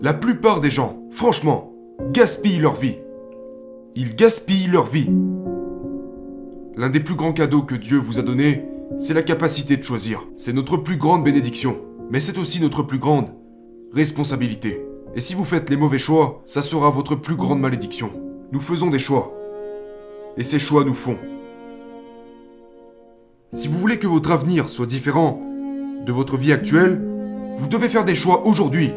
La plupart des gens, franchement, gaspillent leur vie. Ils gaspillent leur vie. L'un des plus grands cadeaux que Dieu vous a donné, c'est la capacité de choisir. C'est notre plus grande bénédiction, mais c'est aussi notre plus grande responsabilité. Et si vous faites les mauvais choix, ça sera votre plus grande malédiction. Nous faisons des choix. Et ces choix nous font. Si vous voulez que votre avenir soit différent de votre vie actuelle, vous devez faire des choix aujourd'hui.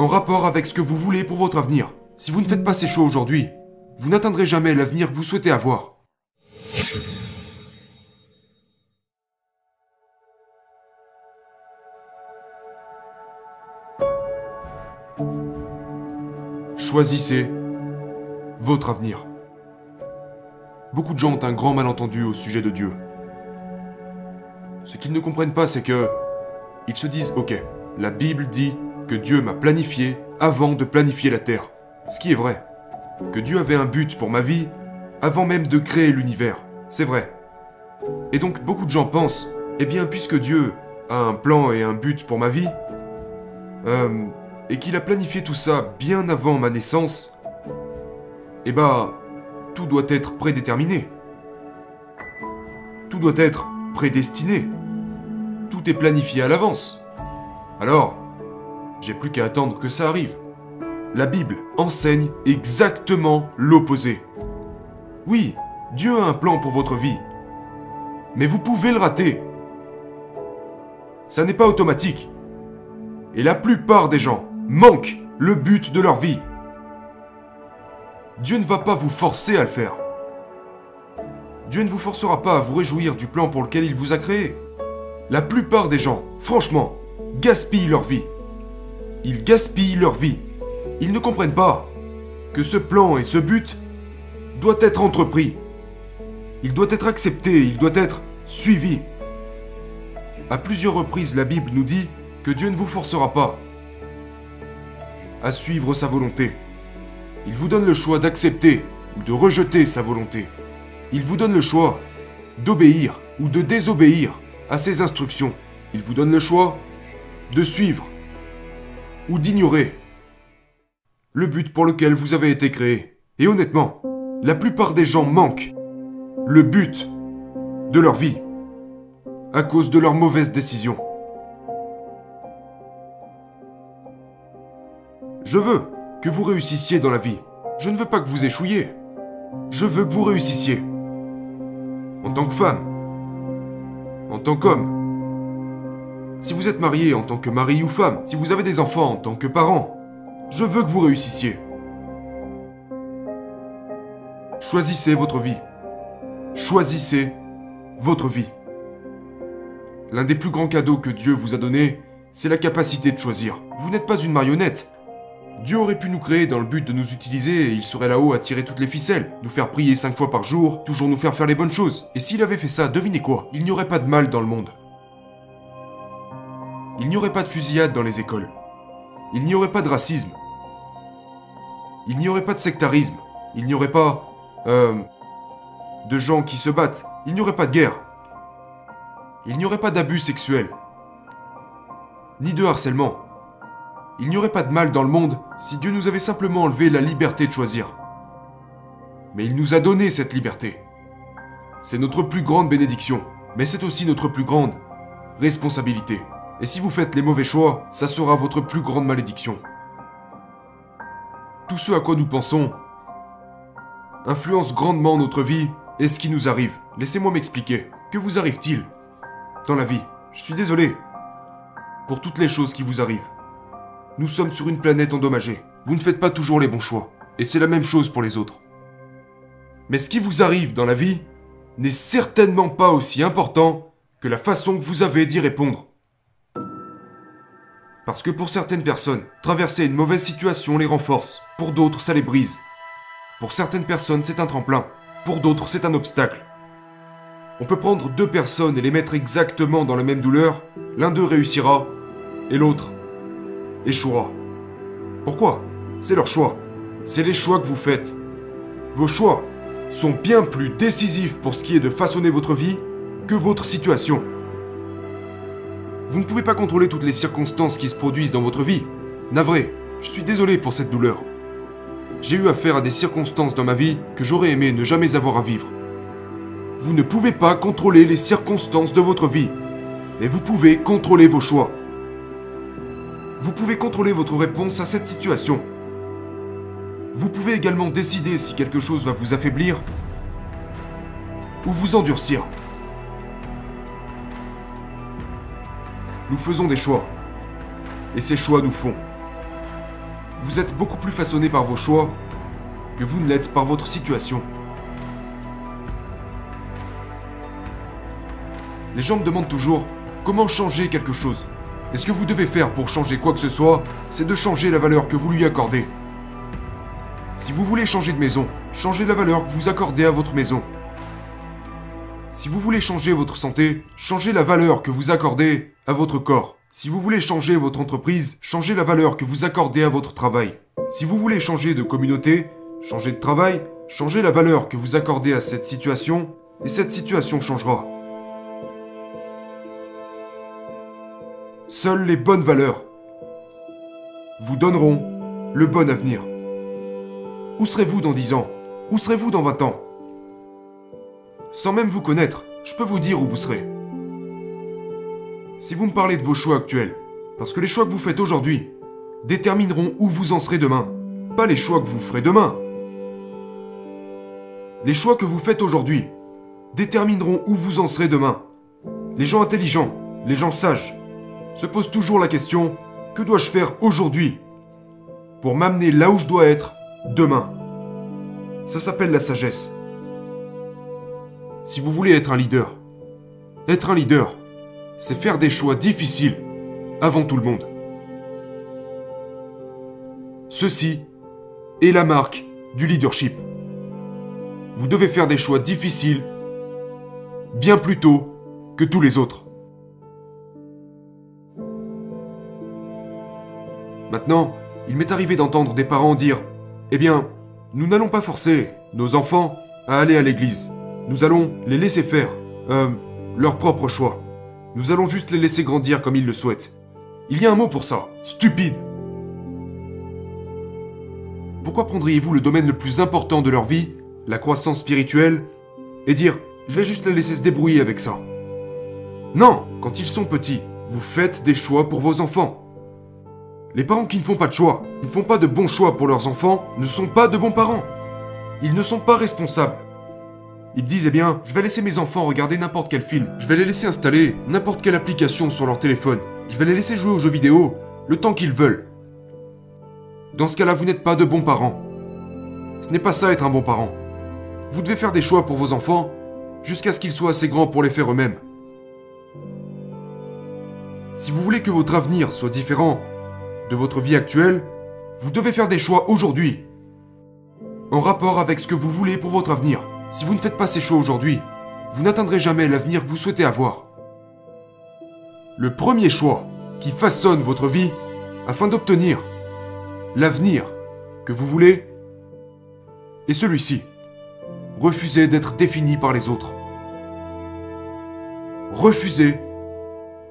En rapport avec ce que vous voulez pour votre avenir. Si vous ne faites pas ces choix aujourd'hui, vous n'atteindrez jamais l'avenir que vous souhaitez avoir. Choisissez votre avenir. Beaucoup de gens ont un grand malentendu au sujet de Dieu. Ce qu'ils ne comprennent pas, c'est que ils se disent OK, la Bible dit que Dieu m'a planifié avant de planifier la terre. Ce qui est vrai. Que Dieu avait un but pour ma vie avant même de créer l'univers. C'est vrai. Et donc beaucoup de gens pensent, eh bien puisque Dieu a un plan et un but pour ma vie, euh, et qu'il a planifié tout ça bien avant ma naissance, eh bah, tout doit être prédéterminé. Tout doit être prédestiné. Tout est planifié à l'avance. Alors, j'ai plus qu'à attendre que ça arrive. La Bible enseigne exactement l'opposé. Oui, Dieu a un plan pour votre vie. Mais vous pouvez le rater. Ça n'est pas automatique. Et la plupart des gens manquent le but de leur vie. Dieu ne va pas vous forcer à le faire. Dieu ne vous forcera pas à vous réjouir du plan pour lequel il vous a créé. La plupart des gens, franchement, gaspillent leur vie. Ils gaspillent leur vie. Ils ne comprennent pas que ce plan et ce but doit être entrepris. Il doit être accepté, il doit être suivi. À plusieurs reprises, la Bible nous dit que Dieu ne vous forcera pas à suivre sa volonté. Il vous donne le choix d'accepter ou de rejeter sa volonté. Il vous donne le choix d'obéir ou de désobéir à ses instructions. Il vous donne le choix de suivre ou d'ignorer le but pour lequel vous avez été créé. Et honnêtement, la plupart des gens manquent le but de leur vie à cause de leurs mauvaises décisions. Je veux que vous réussissiez dans la vie. Je ne veux pas que vous échouiez. Je veux que vous réussissiez. En tant que femme. En tant qu'homme. Si vous êtes marié en tant que mari ou femme. Si vous avez des enfants en tant que parent. Je veux que vous réussissiez. Choisissez votre vie. Choisissez votre vie. L'un des plus grands cadeaux que Dieu vous a donné, c'est la capacité de choisir. Vous n'êtes pas une marionnette. Dieu aurait pu nous créer dans le but de nous utiliser et il serait là-haut à tirer toutes les ficelles, nous faire prier cinq fois par jour, toujours nous faire faire les bonnes choses. Et s'il avait fait ça, devinez quoi? Il n'y aurait pas de mal dans le monde. Il n'y aurait pas de fusillade dans les écoles. Il n'y aurait pas de racisme. Il n'y aurait pas de sectarisme. Il n'y aurait pas... Euh... de gens qui se battent. Il n'y aurait pas de guerre. Il n'y aurait pas d'abus sexuels. Ni de harcèlement. Il n'y aurait pas de mal dans le monde si Dieu nous avait simplement enlevé la liberté de choisir. Mais il nous a donné cette liberté. C'est notre plus grande bénédiction, mais c'est aussi notre plus grande responsabilité. Et si vous faites les mauvais choix, ça sera votre plus grande malédiction. Tout ce à quoi nous pensons influence grandement notre vie et ce qui nous arrive. Laissez-moi m'expliquer. Que vous arrive-t-il dans la vie? Je suis désolé pour toutes les choses qui vous arrivent. Nous sommes sur une planète endommagée. Vous ne faites pas toujours les bons choix. Et c'est la même chose pour les autres. Mais ce qui vous arrive dans la vie n'est certainement pas aussi important que la façon que vous avez d'y répondre. Parce que pour certaines personnes, traverser une mauvaise situation les renforce. Pour d'autres, ça les brise. Pour certaines personnes, c'est un tremplin. Pour d'autres, c'est un obstacle. On peut prendre deux personnes et les mettre exactement dans la même douleur. L'un d'eux réussira et l'autre échouera. Pourquoi? C'est leur choix. C'est les choix que vous faites. Vos choix sont bien plus décisifs pour ce qui est de façonner votre vie que votre situation. Vous ne pouvez pas contrôler toutes les circonstances qui se produisent dans votre vie, Navré, je suis désolé pour cette douleur. J'ai eu affaire à des circonstances dans ma vie que j'aurais aimé ne jamais avoir à vivre. Vous ne pouvez pas contrôler les circonstances de votre vie, mais vous pouvez contrôler vos choix. Vous pouvez contrôler votre réponse à cette situation. Vous pouvez également décider si quelque chose va vous affaiblir ou vous endurcir. Nous faisons des choix. Et ces choix nous font. Vous êtes beaucoup plus façonné par vos choix que vous ne l'êtes par votre situation. Les gens me demandent toujours comment changer quelque chose? Et ce que vous devez faire pour changer quoi que ce soit, c'est de changer la valeur que vous lui accordez. Si vous voulez changer de maison, changez la valeur que vous accordez à votre maison. Si vous voulez changer votre santé, changez la valeur que vous accordez à votre corps. Si vous voulez changer votre entreprise, changez la valeur que vous accordez à votre travail. Si vous voulez changer de communauté, changer de travail, changez la valeur que vous accordez à cette situation, et cette situation changera. Seules les bonnes valeurs vous donneront le bon avenir. Où serez-vous dans 10 ans? Où serez-vous dans 20 ans? Sans même vous connaître, je peux vous dire où vous serez. Si vous me parlez de vos choix actuels, parce que les choix que vous faites aujourd'hui détermineront où vous en serez demain, pas les choix que vous ferez demain. Les choix que vous faites aujourd'hui détermineront où vous en serez demain. Les gens intelligents, les gens sages, se posent toujours la question que dois-je faire aujourd'hui pour m'amener là où je dois être demain? Ça s'appelle la sagesse. Si vous voulez être un leader, être un leader, c'est faire des choix difficiles avant tout le monde. Ceci est la marque du leadership. Vous devez faire des choix difficiles bien plus tôt que tous les autres. Maintenant, il m'est arrivé d'entendre des parents dire Eh bien, nous n'allons pas forcer nos enfants à aller à l'église. Nous allons les laisser faire euh, leur propre choix. Nous allons juste les laisser grandir comme ils le souhaitent. Il y a un mot pour ça, stupide. Pourquoi prendriez-vous le domaine le plus important de leur vie, la croissance spirituelle, et dire je vais juste les laisser se débrouiller avec ça Non, quand ils sont petits, vous faites des choix pour vos enfants. Les parents qui ne font pas de choix, qui ne font pas de bons choix pour leurs enfants, ne sont pas de bons parents. Ils ne sont pas responsables. Ils disent eh bien, je vais laisser mes enfants regarder n'importe quel film, je vais les laisser installer n'importe quelle application sur leur téléphone, je vais les laisser jouer aux jeux vidéo le temps qu'ils veulent. Dans ce cas-là, vous n'êtes pas de bons parents. Ce n'est pas ça être un bon parent. Vous devez faire des choix pour vos enfants jusqu'à ce qu'ils soient assez grands pour les faire eux-mêmes. Si vous voulez que votre avenir soit différent de votre vie actuelle, vous devez faire des choix aujourd'hui, en rapport avec ce que vous voulez pour votre avenir. Si vous ne faites pas ces choix aujourd'hui, vous n'atteindrez jamais l'avenir que vous souhaitez avoir. Le premier choix qui façonne votre vie afin d'obtenir l'avenir que vous voulez est celui-ci. Refusez d'être défini par les autres. Refusez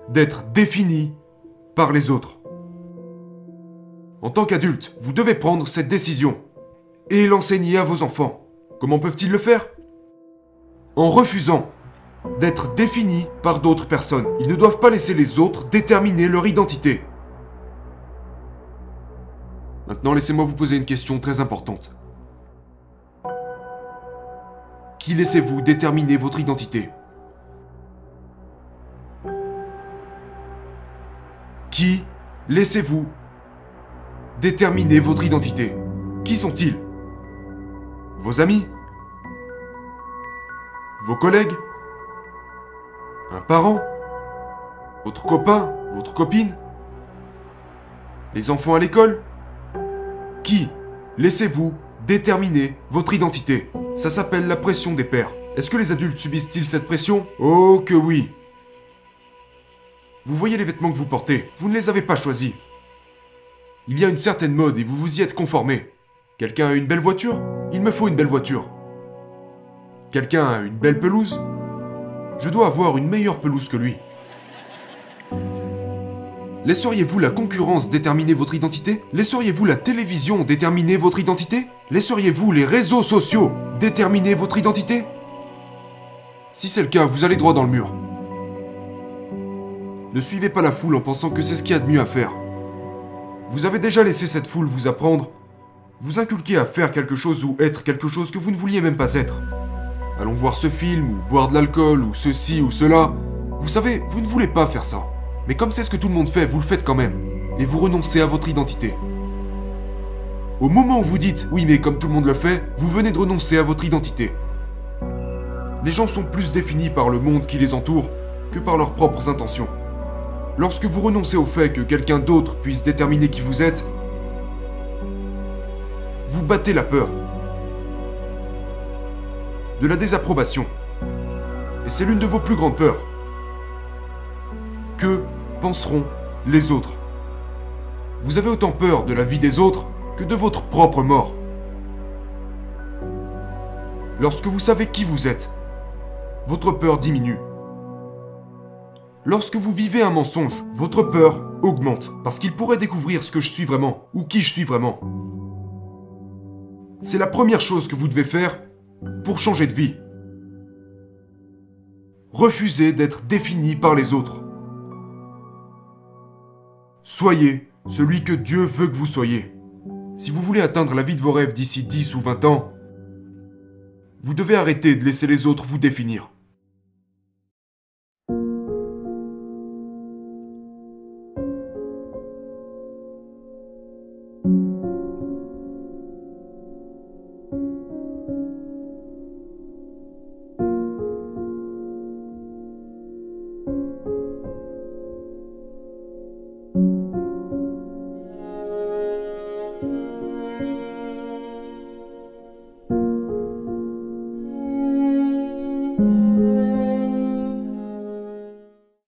d'être défini par les autres. En tant qu'adulte, vous devez prendre cette décision et l'enseigner à vos enfants. Comment peuvent-ils le faire? En refusant d'être définis par d'autres personnes. Ils ne doivent pas laisser les autres déterminer leur identité. Maintenant, laissez-moi vous poser une question très importante. Qui laissez-vous déterminer votre identité? Qui laissez-vous déterminer votre identité? Qui sont-ils? Vos amis Vos collègues Un parent Votre copain Votre copine Les enfants à l'école Qui laissez-vous déterminer votre identité? Ça s'appelle la pression des pères. Est-ce que les adultes subissent-ils cette pression? Oh que oui Vous voyez les vêtements que vous portez, vous ne les avez pas choisis. Il y a une certaine mode et vous vous y êtes conformé. Quelqu'un a une belle voiture? Il me faut une belle voiture. Quelqu'un a une belle pelouse? Je dois avoir une meilleure pelouse que lui. Laisseriez-vous la concurrence déterminer votre identité? Laisseriez-vous la télévision déterminer votre identité? Laisseriez-vous les réseaux sociaux déterminer votre identité? Si c'est le cas, vous allez droit dans le mur. Ne suivez pas la foule en pensant que c'est ce qu'il y a de mieux à faire. Vous avez déjà laissé cette foule vous apprendre, vous inculquer à faire quelque chose ou être quelque chose que vous ne vouliez même pas être. Allons voir ce film, ou boire de l'alcool, ou ceci ou cela. Vous savez, vous ne voulez pas faire ça. Mais comme c'est ce que tout le monde fait, vous le faites quand même. Et vous renoncez à votre identité. Au moment où vous dites oui mais comme tout le monde le fait, vous venez de renoncer à votre identité. Les gens sont plus définis par le monde qui les entoure que par leurs propres intentions. Lorsque vous renoncez au fait que quelqu'un d'autre puisse déterminer qui vous êtes, vous battez la peur, de la désapprobation. Et c'est l'une de vos plus grandes peurs. Que penseront les autres? Vous avez autant peur de la vie des autres que de votre propre mort. Lorsque vous savez qui vous êtes, votre peur diminue. Lorsque vous vivez un mensonge, votre peur augmente parce qu'il pourrait découvrir ce que je suis vraiment ou qui je suis vraiment. C'est la première chose que vous devez faire pour changer de vie. Refusez d'être défini par les autres. Soyez celui que Dieu veut que vous soyez. Si vous voulez atteindre la vie de vos rêves d'ici 10 ou 20 ans, vous devez arrêter de laisser les autres vous définir.